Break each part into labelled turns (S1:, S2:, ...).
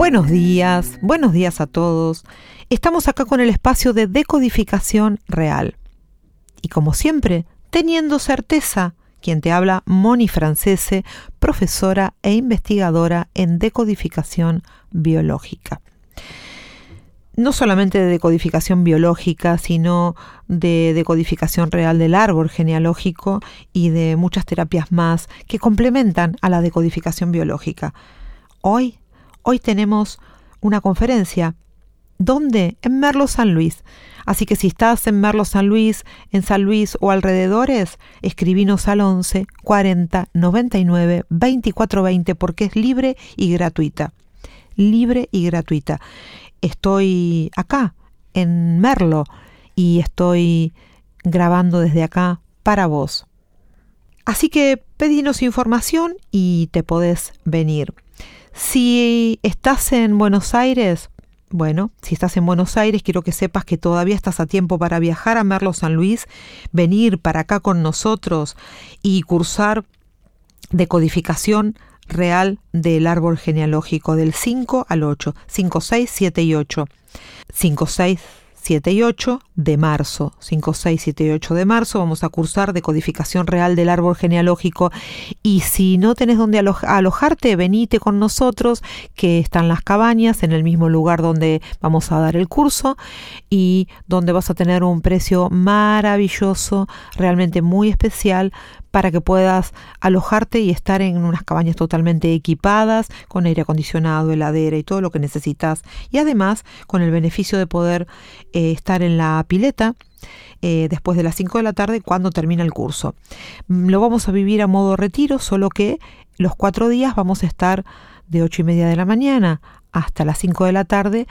S1: Buenos días, buenos días a todos. Estamos acá con el espacio de decodificación real. Y como siempre, teniendo certeza, quien te habla, Moni Francese, profesora e investigadora en decodificación biológica no solamente de decodificación biológica, sino de decodificación real del árbol genealógico y de muchas terapias más que complementan a la decodificación biológica. Hoy, hoy tenemos una conferencia. ¿Dónde? En Merlo San Luis. Así que si estás en Merlo San Luis, en San Luis o alrededores, escribinos al 11 40 99 24 20 porque es libre y gratuita. Libre y gratuita estoy acá, en Merlo, y estoy grabando desde acá para vos. Así que pedinos información y te podés venir. Si estás en Buenos Aires, bueno, si estás en Buenos Aires, quiero que sepas que todavía estás a tiempo para viajar a Merlo San Luis, venir para acá con nosotros y cursar decodificación real del árbol genealógico del 5 al 8, 5, 6, 7 y 8. 5, 6, 7 y 8 de marzo. 5, 6, 7 y 8 de marzo vamos a cursar de codificación real del árbol genealógico y si no tenés donde alojarte, venite con nosotros que están las cabañas en el mismo lugar donde vamos a dar el curso y donde vas a tener un precio maravilloso, realmente muy especial para que puedas alojarte y estar en unas cabañas totalmente equipadas, con aire acondicionado, heladera y todo lo que necesitas. Y además con el beneficio de poder eh, estar en la pileta eh, después de las 5 de la tarde cuando termina el curso. Mm, lo vamos a vivir a modo retiro, solo que los cuatro días vamos a estar de 8 y media de la mañana hasta las 5 de la tarde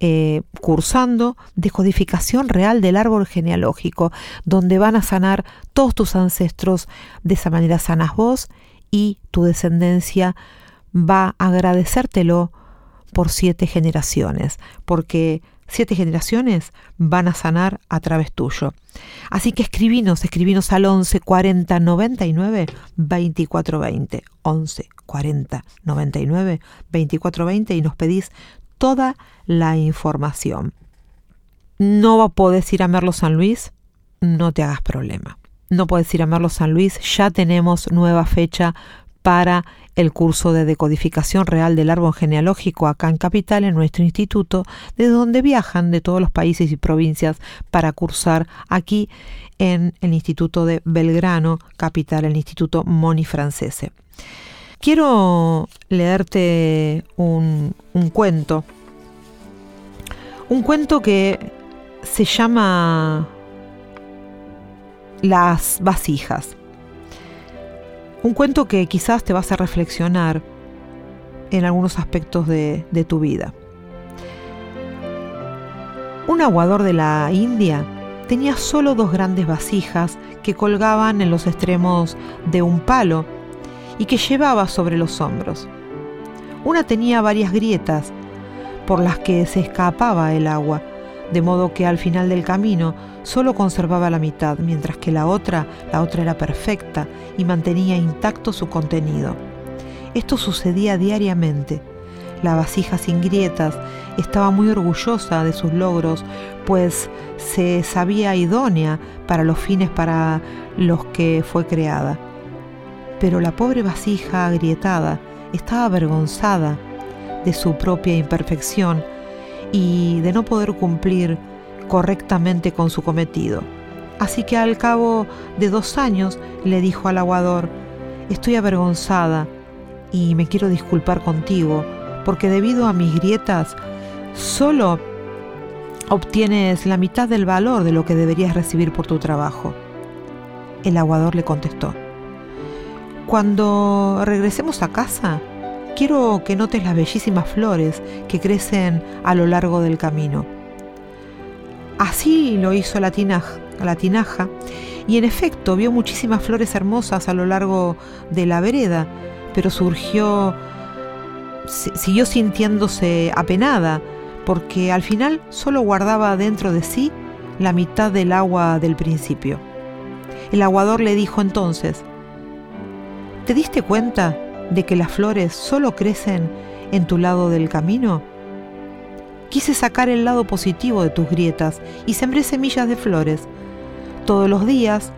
S1: eh, cursando decodificación real del árbol genealógico, donde van a sanar todos tus ancestros, de esa manera sanas vos y tu descendencia va a agradecértelo por siete generaciones, porque siete generaciones van a sanar a través tuyo. Así que escribinos, escribinos al 11 40 99 24 20. 11 40 99 24 20 y nos pedís toda la información. No podés ir a Merlo San Luis, no te hagas problema. No puedes ir a Merlo San Luis, ya tenemos nueva fecha para el curso de decodificación real del árbol genealógico acá en Capital, en nuestro instituto, de donde viajan de todos los países y provincias para cursar aquí en el Instituto de Belgrano, Capital, el Instituto Moni Francese. Quiero leerte un, cuento, un cuento que se llama Las vasijas. Un cuento que quizás te va a reflexionar en algunos aspectos de, de tu vida. Un aguador de la India tenía solo dos grandes vasijas que colgaban en los extremos de un palo y que llevaba sobre los hombros. Una tenía varias grietas por las que se escapaba el agua de modo que al final del camino solo conservaba la mitad, mientras que la otra, la otra era perfecta y mantenía intacto su contenido. Esto sucedía diariamente. La vasija sin grietas estaba muy orgullosa de sus logros, pues se sabía idónea para los fines para los que fue creada. Pero la pobre vasija agrietada estaba avergonzada de su propia imperfección y de no poder cumplir correctamente con su cometido. Así que al cabo de dos años le dijo al aguador, estoy avergonzada y me quiero disculpar contigo, porque debido a mis grietas solo obtienes la mitad del valor de lo que deberías recibir por tu trabajo. El aguador le contestó, cuando regresemos a casa, Quiero que notes las bellísimas flores que crecen a lo largo del camino. Así lo hizo la tinaja, la tinaja y en efecto vio muchísimas flores hermosas a lo largo de la vereda, pero surgió, siguió sintiéndose apenada, porque al final solo guardaba dentro de sí la mitad del agua del principio. El aguador le dijo entonces, ¿te diste cuenta de que las flores solo crecen en tu lado del camino? Quise sacar el lado positivo de tus grietas y sembré semillas de flores. Todos los días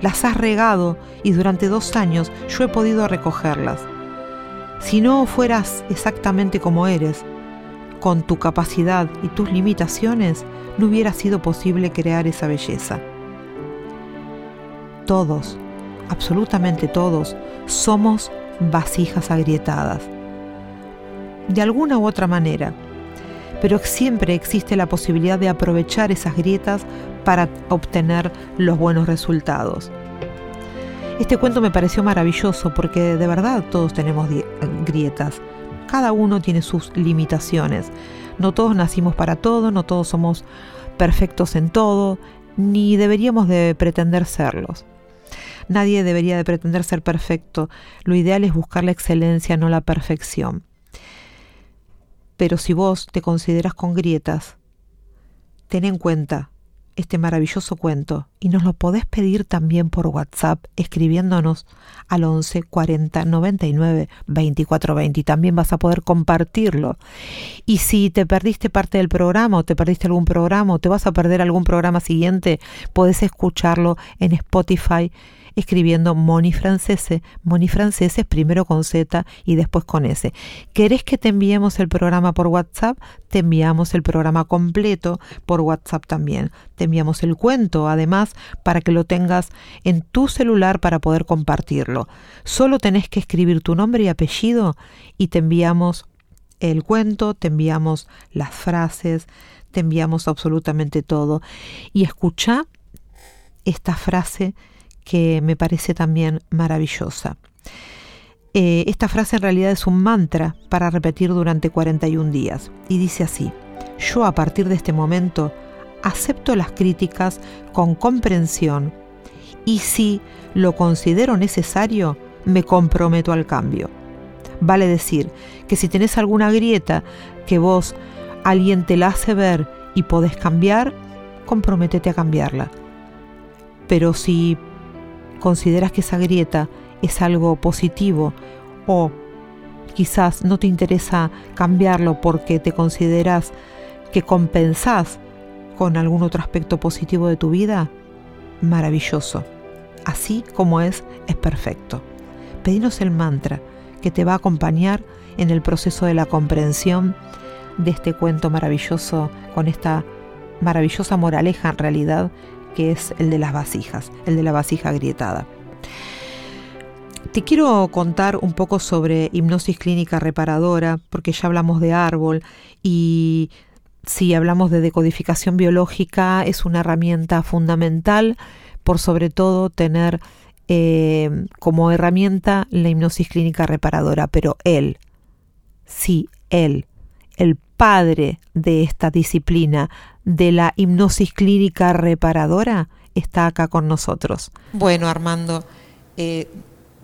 S1: las has regado y durante dos años yo he podido recogerlas. Si no fueras exactamente como eres, con tu capacidad y tus limitaciones, no hubiera sido posible crear esa belleza. Todos, absolutamente todos, somos vasijas agrietadas. De alguna u otra manera, pero siempre existe la posibilidad de aprovechar esas grietas para obtener los buenos resultados. Este cuento me pareció maravilloso porque de verdad todos tenemos grietas. Cada uno tiene sus limitaciones. No todos nacimos para todo, no todos somos perfectos en todo, ni deberíamos de pretender serlos. Nadie debería de pretender ser perfecto. Lo ideal es buscar la excelencia, no la perfección. Pero si vos te consideras con grietas, ten en cuenta este maravilloso cuento y nos lo podés pedir también por WhatsApp escribiéndonos al 11 40 99 24 20 y también vas a poder compartirlo. Y si te perdiste parte del programa o te perdiste algún programa o te vas a perder algún programa siguiente, podés escucharlo en Spotify escribiendo Moni Francese. Moni Francese primero con Z y después con S. ¿Querés que te enviemos el programa por WhatsApp? Te enviamos el programa completo por WhatsApp también. Enviamos el cuento, además, para que lo tengas en tu celular para poder compartirlo. Solo tenés que escribir tu nombre y apellido y te enviamos el cuento, te enviamos las frases, te enviamos absolutamente todo. Y escucha esta frase que me parece también maravillosa. Eh, esta frase en realidad es un mantra para repetir durante 41 días y dice así, yo a partir de este momento acepto las críticas con comprensión y si lo considero necesario, me comprometo al cambio. Vale decir que si tenés alguna grieta que vos alguien te la hace ver y podés cambiar, comprométete a cambiarla. Pero si consideras que esa grieta es algo positivo o quizás no te interesa cambiarlo porque te consideras que compensás con algún otro aspecto positivo de tu vida, maravilloso. Así como es, es perfecto. Pedinos el mantra que te va a acompañar en el proceso de la comprensión de este cuento maravilloso con esta maravillosa moraleja en realidad que es el de las vasijas, el de la vasija agrietada. Te quiero contar un poco sobre hipnosis clínica reparadora, porque ya hablamos de árbol y si hablamos de decodificación biológica es una herramienta fundamental por sobre todo tener eh, como herramienta la hipnosis clínica reparadora, pero él, sí, él, el padre de esta disciplina, de la hipnosis clínica reparadora, está acá con nosotros. Bueno, Armando, eh,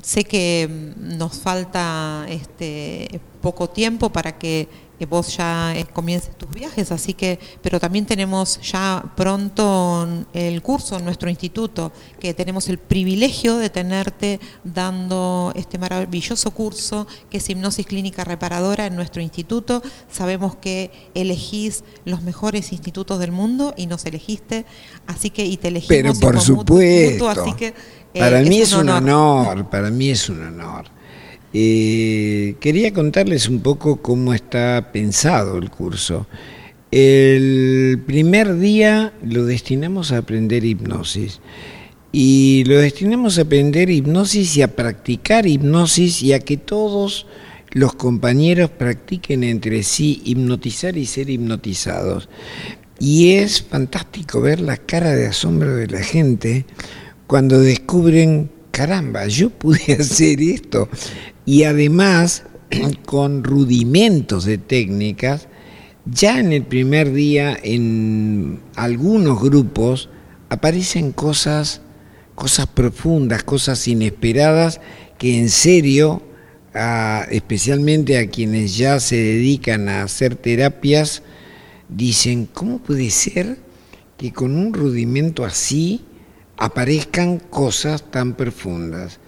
S1: sé que nos falta este, poco tiempo para que vos ya eh, comiences tus viajes, así que, pero también tenemos ya pronto el curso en nuestro instituto, que tenemos el privilegio de tenerte dando este maravilloso curso que es hipnosis clínica reparadora en nuestro instituto. Sabemos que elegís los mejores institutos del mundo y nos elegiste, así que y te elegimos
S2: pero por supuesto, así que eh, para mí es un honor, para mí es un honor. Eh, quería contarles un poco cómo está pensado el curso. El primer día lo destinamos a aprender hipnosis y lo destinamos a aprender hipnosis y a practicar hipnosis y a que todos los compañeros practiquen entre sí hipnotizar y ser hipnotizados. Y es fantástico ver la cara de asombro de la gente cuando descubren, caramba, yo pude hacer esto. Y además con rudimentos de técnicas ya en el primer día en algunos grupos aparecen cosas, cosas profundas, cosas inesperadas que en serio, especialmente a quienes ya se dedican a hacer terapias, dicen, ¿cómo puede ser que con un rudimento así aparezcan cosas tan profundas?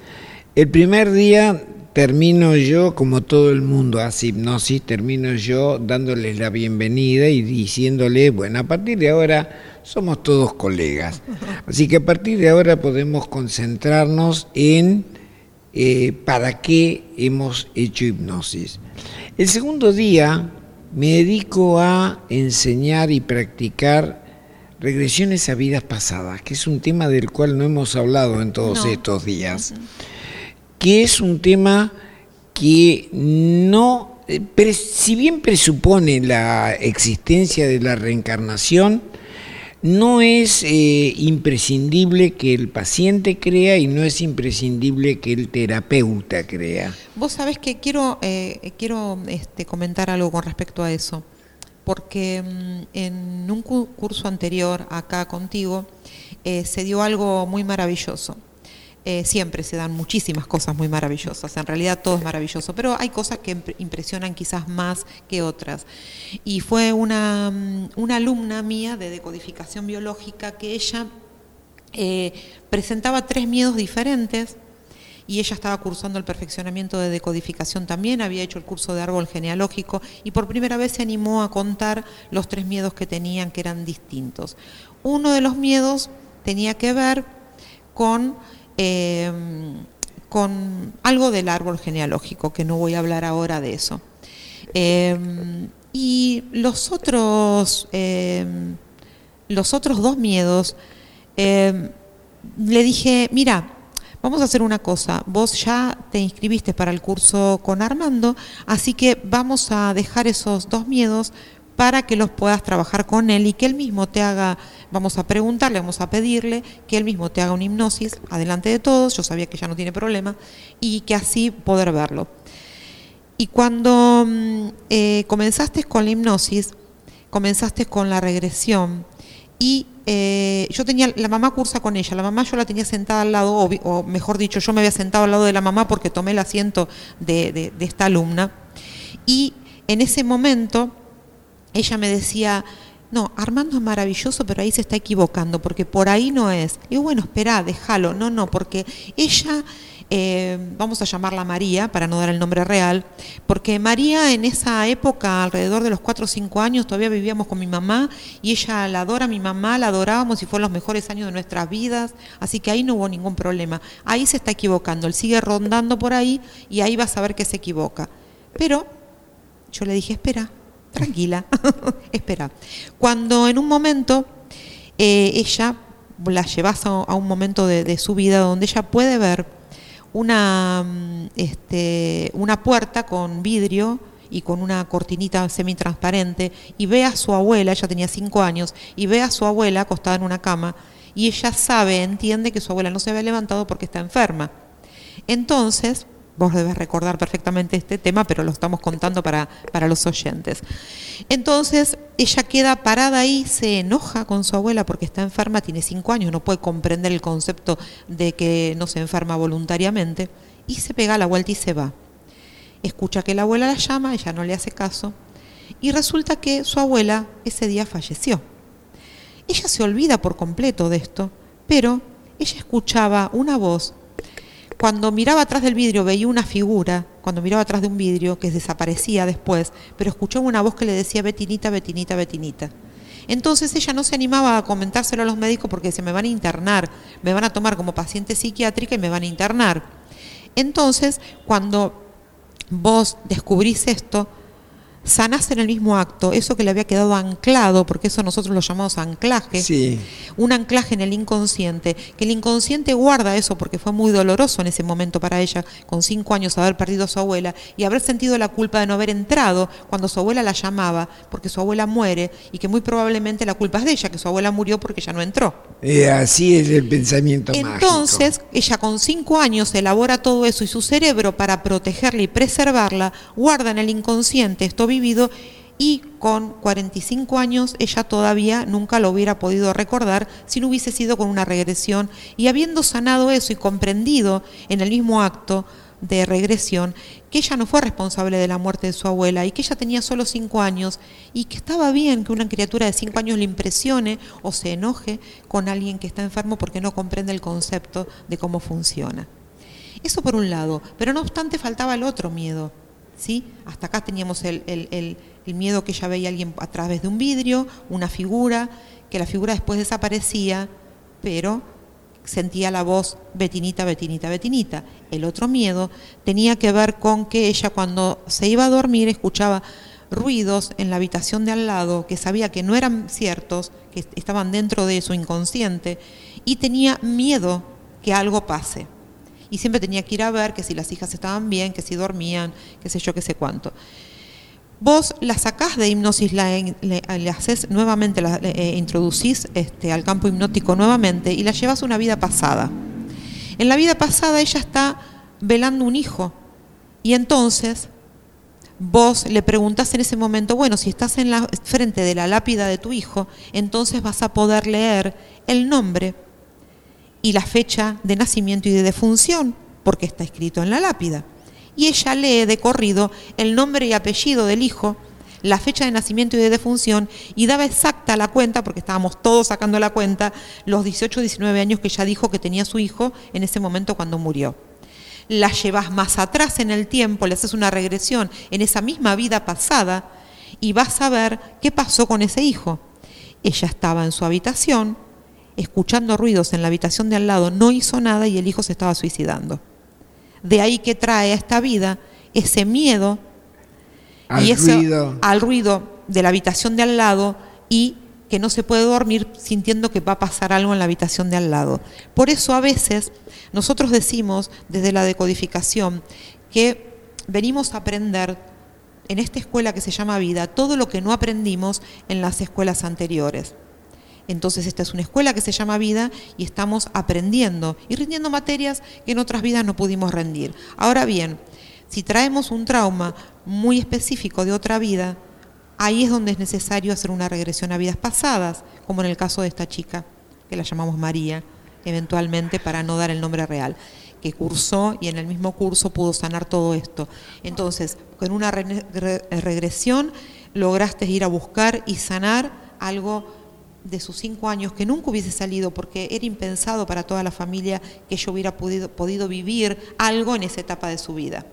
S2: El primer día termino yo, como todo el mundo hace hipnosis, termino yo dándoles la bienvenida y diciéndole, bueno, a partir de ahora somos todos colegas. Así que a partir de ahora podemos concentrarnos en eh, para qué hemos hecho hipnosis. El segundo día me dedico a enseñar y practicar regresiones a vidas pasadas, que es un tema del cual no hemos hablado en todos estos días que es un tema que no, eh, si bien presupone la existencia de la reencarnación, no es eh, imprescindible que el paciente crea y no es imprescindible que el terapeuta crea.
S1: Vos sabés que quiero, eh, quiero este, comentar algo con respecto a eso, porque mm, en un curso anterior acá contigo se dio algo muy maravilloso. Eh, siempre se dan muchísimas cosas muy maravillosas, en realidad todo es maravilloso, pero hay cosas que impresionan quizás más que otras. Y fue una, mm, alumna mía de decodificación biológica que ella eh, presentaba tres miedos diferentes y ella estaba cursando el perfeccionamiento de decodificación también, había hecho el curso de árbol genealógico y por primera vez se animó a contar los tres miedos que tenían que eran distintos. Uno de los miedos tenía que ver con Em, con algo del árbol genealógico, que no voy a hablar ahora de eso. Em, y los otros, em, los otros dos miedos, le dije, mira, vamos a hacer una cosa, vos ya te inscribiste para el curso con Armando, así que vamos a dejar esos dos miedos para que los puedas trabajar con él y que él mismo te haga, vamos a preguntarle, vamos a pedirle que él mismo te haga una hipnosis adelante de todos, yo sabía que ya no tiene problema, y que así poder verlo. Y cuando mm, eh, comenzaste con la hipnosis, comenzaste con la regresión, y eh, yo tenía, la mamá cursa con ella, la mamá yo la tenía sentada al lado, o, mejor dicho, yo me había sentado al lado de la mamá porque tomé el asiento de esta alumna, y en ese momento ella me decía, no, Armando es maravilloso, pero ahí se está equivocando, porque por ahí no es. Y bueno, espera, déjalo. No, no, porque ella, eh, vamos a llamarla María, para no dar el nombre real, porque María en esa época, alrededor de los 4 o 5 años, todavía vivíamos con mi mamá y ella la adora mi mamá, la adorábamos y fueron los mejores años de nuestras vidas, así que ahí no hubo ningún problema. Ahí se está equivocando, él sigue rondando por ahí y ahí vas a ver que se equivoca. Pero yo le dije, espera, tranquila, espera. Cuando en un momento eh, ella la llevas a, un momento de, su vida donde ella puede ver una, mm, este, una puerta con vidrio y con una cortinita semitransparente y ve a su abuela, ella tenía cinco años, y ve a su abuela acostada en una cama y ella sabe, entiende que su abuela no se había levantado porque está enferma. Entonces, Vos debes recordar perfectamente este tema, pero lo estamos contando para, para los oyentes. Entonces, ella queda parada ahí, se enoja con su abuela porque está enferma, tiene cinco años, no puede comprender el concepto de que no se enferma voluntariamente, y se pega la vuelta y se va. Escucha que la abuela la llama, ella no le hace caso, y resulta que su abuela ese día falleció. Ella se olvida por completo de esto, pero ella escuchaba una voz cuando miraba atrás del vidrio veía una figura, cuando miraba atrás de un vidrio, que desaparecía después, pero escuchaba una voz que le decía Betinita, Betinita, Betinita. Entonces ella no se animaba a comentárselo a los médicos porque se me van a internar, me van a tomar como paciente psiquiátrica y me van a internar. Entonces, cuando vos descubrís esto, sanás en el mismo acto eso que le había quedado anclado, porque eso nosotros lo llamamos anclaje,
S2: sí.
S1: un anclaje en el inconsciente, que el inconsciente guarda eso porque fue muy doloroso en ese momento para ella, con cinco años haber perdido a su abuela y haber sentido la culpa de no haber entrado cuando su abuela la llamaba, porque su abuela muere y que muy probablemente la culpa es de ella, que su abuela murió porque ya no entró.
S2: Eh, así es el pensamiento
S1: Entonces, ella con cinco años elabora todo eso y su cerebro para protegerla y preservarla guarda en el inconsciente esto y con 45 años ella todavía nunca lo hubiera podido recordar si no hubiese sido con una regresión y habiendo sanado eso y comprendido en el mismo acto de regresión que ella no fue responsable de la muerte de su abuela y que ella tenía solo 5 años y que estaba bien que una criatura de 5 años le impresione o se enoje con alguien que está enfermo porque no comprende el concepto de cómo funciona. Eso por un lado, pero no obstante faltaba el otro miedo. ¿Sí? Hasta acá teníamos el, el miedo que ella veía a alguien a través de un vidrio, una figura, que la figura después desaparecía, pero sentía la voz Betinita, Betinita, Betinita. El otro miedo tenía que ver con que ella cuando se iba a dormir escuchaba ruidos en la habitación de al lado que sabía que no eran ciertos, que estaban dentro de su inconsciente, y tenía miedo que algo pase. Y siempre tenía que ir a ver que si las hijas estaban bien, que si dormían, qué sé yo, qué sé cuánto. Vos la sacás de hipnosis, la, haces nuevamente, la eh, introducís este, al campo hipnótico nuevamente y la llevas a una vida pasada. En la vida pasada ella está velando un hijo y entonces vos le preguntás en ese momento, bueno, si estás en la frente de la lápida de tu hijo, entonces vas a poder leer el nombre y la fecha de nacimiento y de defunción, porque está escrito en la lápida y ella lee de corrido el nombre y apellido del hijo, la fecha de nacimiento y de defunción y daba exacta la cuenta, porque estábamos todos sacando la cuenta, los 18 o 19 años que ella dijo que tenía su hijo en ese momento cuando murió. La llevas más atrás en el tiempo, le haces una regresión en esa misma vida pasada y vas a ver qué pasó con ese hijo. Ella estaba en su habitación, escuchando ruidos en la habitación de al lado, no hizo nada y el hijo se estaba suicidando. De ahí que trae a esta vida ese miedo
S2: al, y ruido.
S1: al ruido de la habitación de al lado y que no se puede dormir sintiendo que va a pasar algo en la habitación de al lado. Por eso a veces nosotros decimos desde la decodificación que venimos a aprender en esta escuela que se llama vida todo lo que no aprendimos en las escuelas anteriores. Entonces esta es una escuela que se llama vida y estamos aprendiendo y rindiendo materias que en otras vidas no pudimos rendir. Ahora bien, si traemos un trauma muy específico de otra vida, ahí es donde es necesario hacer una regresión a vidas pasadas, como en el caso de esta chica, que la llamamos María, eventualmente para no dar el nombre real, que cursó y en el mismo curso pudo sanar todo esto. Entonces, con una regresión lograste ir a buscar y sanar algo de sus cinco años que nunca hubiese salido porque era impensado para toda la familia que ella hubiera podido, podido vivir algo en esa etapa de su vida.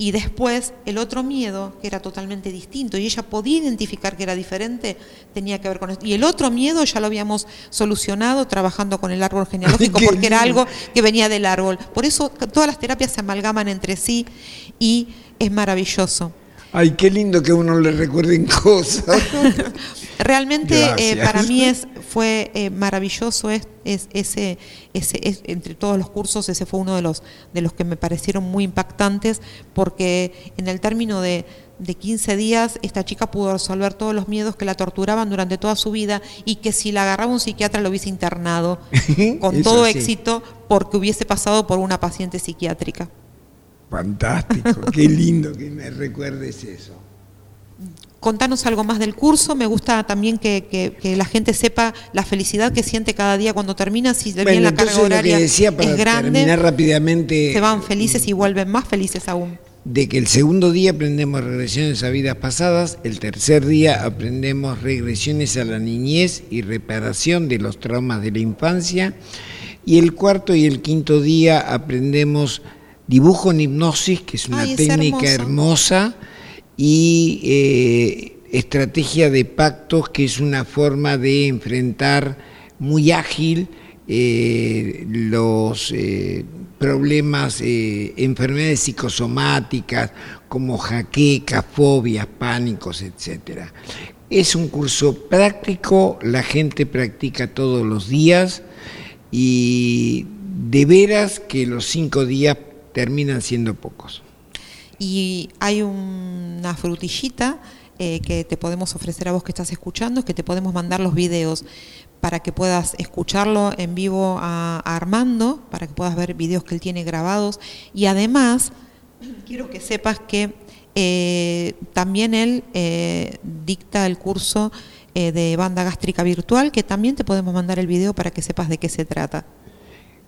S1: Y después el otro miedo, que era totalmente distinto, y ella podía identificar que era diferente, tenía que ver con esto. Y el otro miedo ya lo habíamos solucionado trabajando con el árbol genealógico, porque era algo que venía del árbol. Por eso todas las terapias se amalgaman entre sí y es maravilloso.
S2: Ay, qué lindo que uno le recuerden cosas.
S1: Realmente eh, para mí es, fue eh, maravilloso es, ese, ese entre todos los cursos, ese fue uno de los, de los que me parecieron muy impactantes, porque en el término de, de 15 días esta chica pudo resolver todos los miedos que la torturaban durante toda su vida y que si la agarraba un psiquiatra lo hubiese internado con todo éxito porque hubiese pasado por una paciente psiquiátrica.
S2: Fantástico, qué lindo que me recuerdes eso.
S1: Contanos algo más del curso, me gusta también que, la gente sepa la felicidad que siente cada día cuando termina, si bien la carga horaria es grande,
S2: rápidamente,
S1: se van felices y vuelven más felices aún.
S2: De que el segundo día aprendemos regresiones a vidas pasadas, el tercer día aprendemos regresiones a la niñez y reparación de los traumas de la infancia, y el cuarto y el quinto día aprendemos dibujo en hipnosis, que es una técnica hermosa, y eh, estrategia de pactos, que es una forma de enfrentar muy ágil eh, los eh, problemas, enfermedades psicosomáticas como jaquecas, fobias, pánicos, etc. Es un curso práctico, la gente practica todos los días y de veras que los cinco días terminan siendo pocos.
S1: Y hay una frutillita eh, que te podemos ofrecer a vos que estás escuchando, que te podemos mandar los videos para que puedas escucharlo en vivo a, Armando, para que puedas ver videos que él tiene grabados. Y además, quiero que sepas que Eh, también él eh, dicta el curso de banda gástrica virtual, que también te podemos mandar el video para que sepas de qué se trata.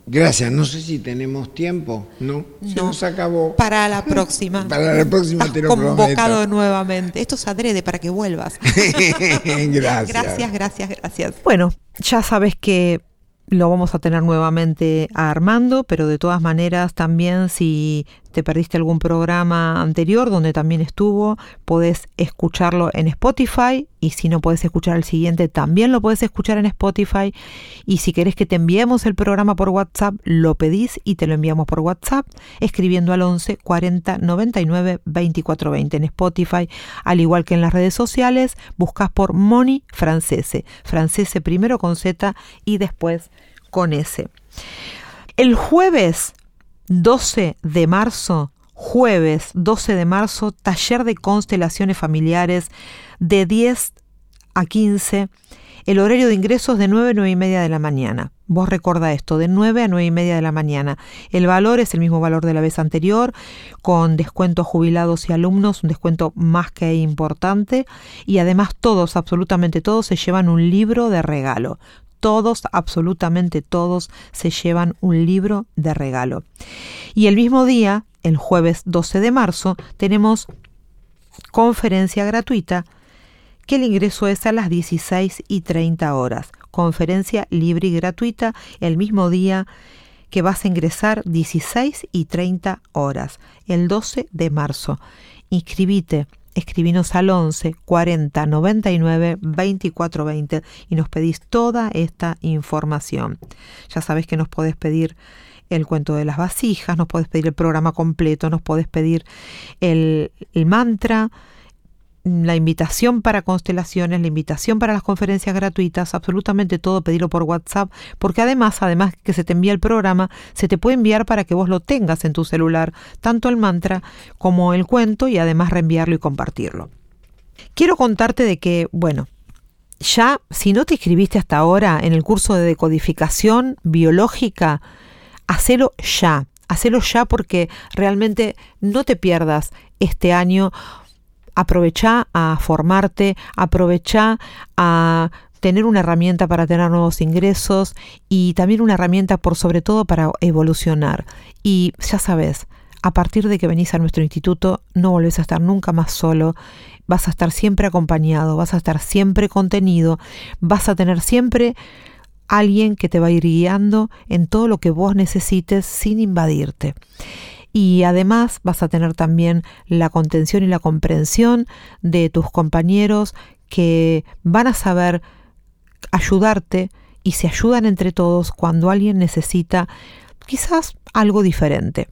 S2: Gracias, no sé si tenemos tiempo, ¿no? Se nos acabó.
S1: Para la próxima.
S2: para la próxima te lo
S1: convocado nuevamente. Esto es adrede para que vuelvas.
S2: gracias.
S1: Gracias, gracias, gracias. Bueno, ya sabes que lo vamos a tener nuevamente a Armando, pero de todas maneras también si te perdiste algún programa anterior donde también estuvo, podés escucharlo en Spotify y si no puedes escuchar el siguiente también lo puedes escuchar en Spotify. Y si querés que te enviemos el programa por WhatsApp, lo pedís y te lo enviamos por WhatsApp escribiendo al 11 40 99 24 20 en Spotify, al igual que en las redes sociales, buscas por Moni Francese, Francese primero con Z y después con S. El jueves 12 de marzo, jueves 12 de marzo, taller de constelaciones familiares de 10 a 15. El horario de ingresos de 9 a 9 y media de la mañana. Vos recuerda esto, de 9 a 9 y media de la mañana. El valor es el mismo valor de la vez anterior, con descuento a jubilados y alumnos, un descuento más que importante. Y además todos, absolutamente todos, se llevan un libro de regalo todos, absolutamente todos, se llevan un libro de regalo. Y el mismo día, el jueves 12 de marzo, tenemos conferencia gratuita que el ingreso es a las 16 y 30 horas. Conferencia libre y gratuita el mismo día que vas a ingresar 16 y 30 horas, el 12 de marzo. Inscribite escribinos al 11 40 99 24 20 y nos pedís toda esta información. Ya sabes que nos podés pedir el cuento de las vasijas, nos podés pedir el programa completo, nos podés pedir el, el mantra, la invitación para constelaciones, la invitación para las conferencias gratuitas, absolutamente todo pedirlo por WhatsApp, porque además, además que se te envía el programa, se te puede enviar para que vos lo tengas en tu celular, tanto el mantra como el cuento y además reenviarlo y compartirlo. Quiero contarte de que, bueno, ya si no te inscribiste hasta ahora en el curso de decodificación biológica, hacelo ya, hacelo ya porque realmente no te pierdas este año aprovecha a formarte, aprovecha a tener una herramienta para tener nuevos ingresos y también una herramienta por sobre todo para evolucionar. Y ya sabes, a partir de que venís a nuestro instituto no volvés a estar nunca más solo, vas a estar siempre acompañado, vas a estar siempre contenido, vas a tener siempre alguien que te va a ir guiando en todo lo que vos necesites sin invadirte y además vas a tener también la contención y la comprensión de tus compañeros que van a saber ayudarte y se ayudan entre todos cuando alguien necesita quizás algo diferente.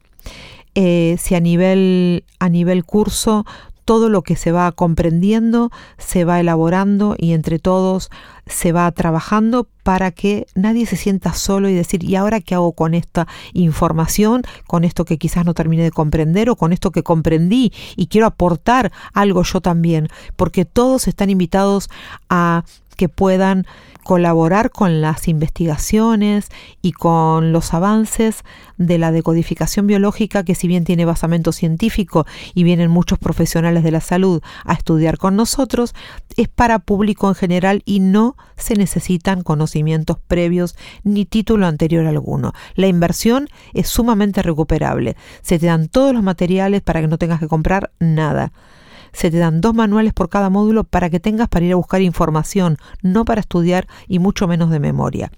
S1: Eh, si a nivel, a nivel curso todo lo que se va comprendiendo se va elaborando y entre todos se va trabajando para que nadie se sienta solo y decir, ¿y ahora qué hago con esta información? Con esto que quizás no terminé de comprender o con esto que comprendí y quiero aportar algo yo también, porque todos están invitados a que puedan colaborar con las investigaciones y con los avances de la decodificación biológica que si bien tiene basamento científico y vienen muchos profesionales de la salud a estudiar con nosotros, es para público en general y no se necesitan conocimientos previos ni título anterior alguno. La inversión es sumamente recuperable. Se te dan todos los materiales para que no tengas que comprar nada se te dan dos manuales por cada módulo para que tengas para ir a buscar información, no para estudiar y mucho menos de memoria.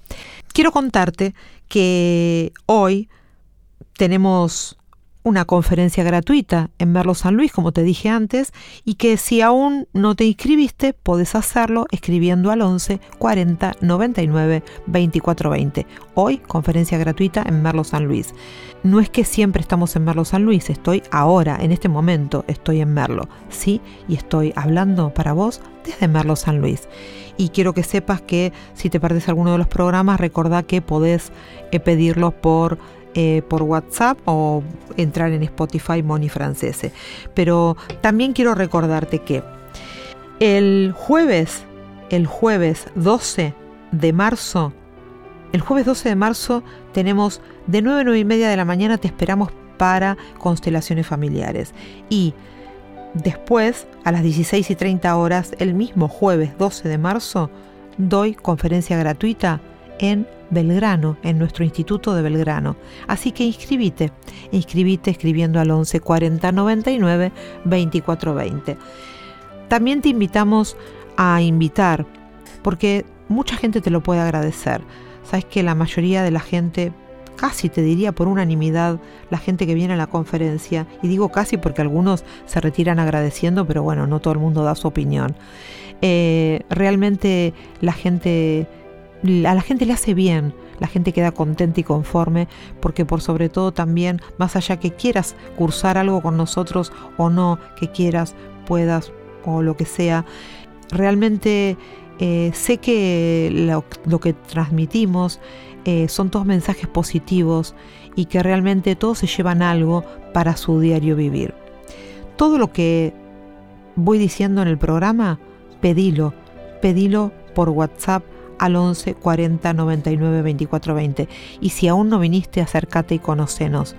S1: Quiero contarte que hoy tenemos una conferencia gratuita en Merlo San Luis, como te dije antes, y que si aún no te inscribiste, puedes hacerlo escribiendo al 11 40 99 24 20. Hoy, conferencia gratuita en Merlo San Luis. No es que siempre estamos en Merlo San Luis, estoy ahora, en este momento, estoy en Merlo, ¿sí? Y estoy hablando para vos desde Merlo San Luis. Y quiero que sepas que si te perdés alguno de los programas, recordá que podés eh, pedirlos por eh, por WhatsApp o entrar en Spotify Moni Francese. Pero también quiero recordarte que el jueves, el jueves 12 de marzo, el jueves 12 de marzo tenemos de 9 a 9 y media de la mañana, te esperamos para constelaciones familiares. Y Después, a las 16 y 30 horas, el mismo jueves 12 de marzo, doy conferencia gratuita en Belgrano, en nuestro Instituto de Belgrano. Así que inscribite, inscribite escribiendo al 11 40 99 24 20. También te invitamos a invitar, porque mucha gente te lo puede agradecer. Sabes que la mayoría de la gente casi te diría por unanimidad la gente que viene a la conferencia, y digo casi porque algunos se retiran agradeciendo, pero bueno, no todo el mundo da su opinión. Eh, realmente la gente, a la gente le hace bien, la gente queda contenta y conforme, porque por sobre todo también, más allá que quieras cursar algo con nosotros o no, que quieras, puedas o lo que sea, realmente eh, sé que lo, que transmitimos eh, son todos mensajes positivos y que realmente todos se llevan algo para su diario vivir. Todo lo que voy diciendo en el programa, pedilo, pedilo por WhatsApp al 11 40 99 24 20. Y si aún no viniste, acércate y conocenos.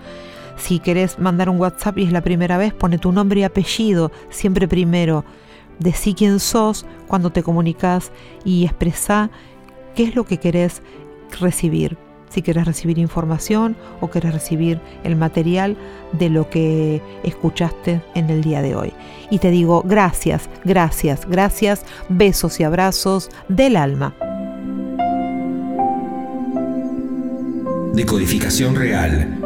S1: Si querés mandar un WhatsApp y es la primera vez, pone tu nombre y apellido, siempre primero. Decí quién sos cuando te comunicas y expresá qué es lo que querés recibir. Si querés recibir información o querés recibir el material de lo que escuchaste en el día de hoy. Y te digo gracias, gracias, gracias, besos y abrazos del alma.
S3: Decodificación real.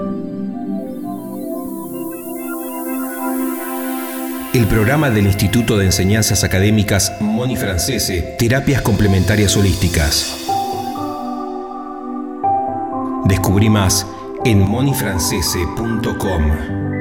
S3: El programa del Instituto de Enseñanzas Académicas Moni Francese, Terapias Complementarias Holísticas. Descubrí más en monifrancese.com.